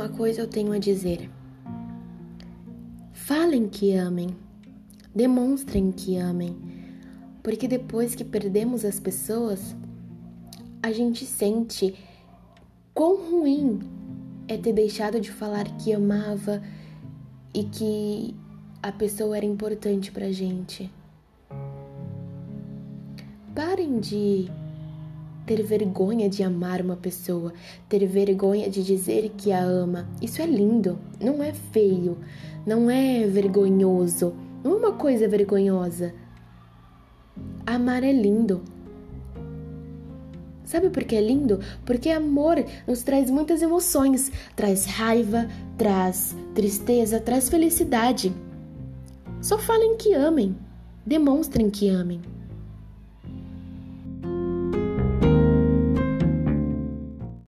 uma coisa eu tenho a dizer. Falem que amem, demonstrem que amem, porque depois que perdemos as pessoas, a gente sente quão ruim é ter deixado de falar que amava e que a pessoa era importante pra gente. Parem de ter vergonha de amar uma pessoa, ter vergonha de dizer que a ama. Isso é lindo, não é feio, não é vergonhoso, não é uma coisa vergonhosa. Amar é lindo. Sabe por que é lindo? Porque amor nos traz muitas emoções, traz raiva, traz tristeza, traz felicidade. Só falem que amem, demonstrem que amem.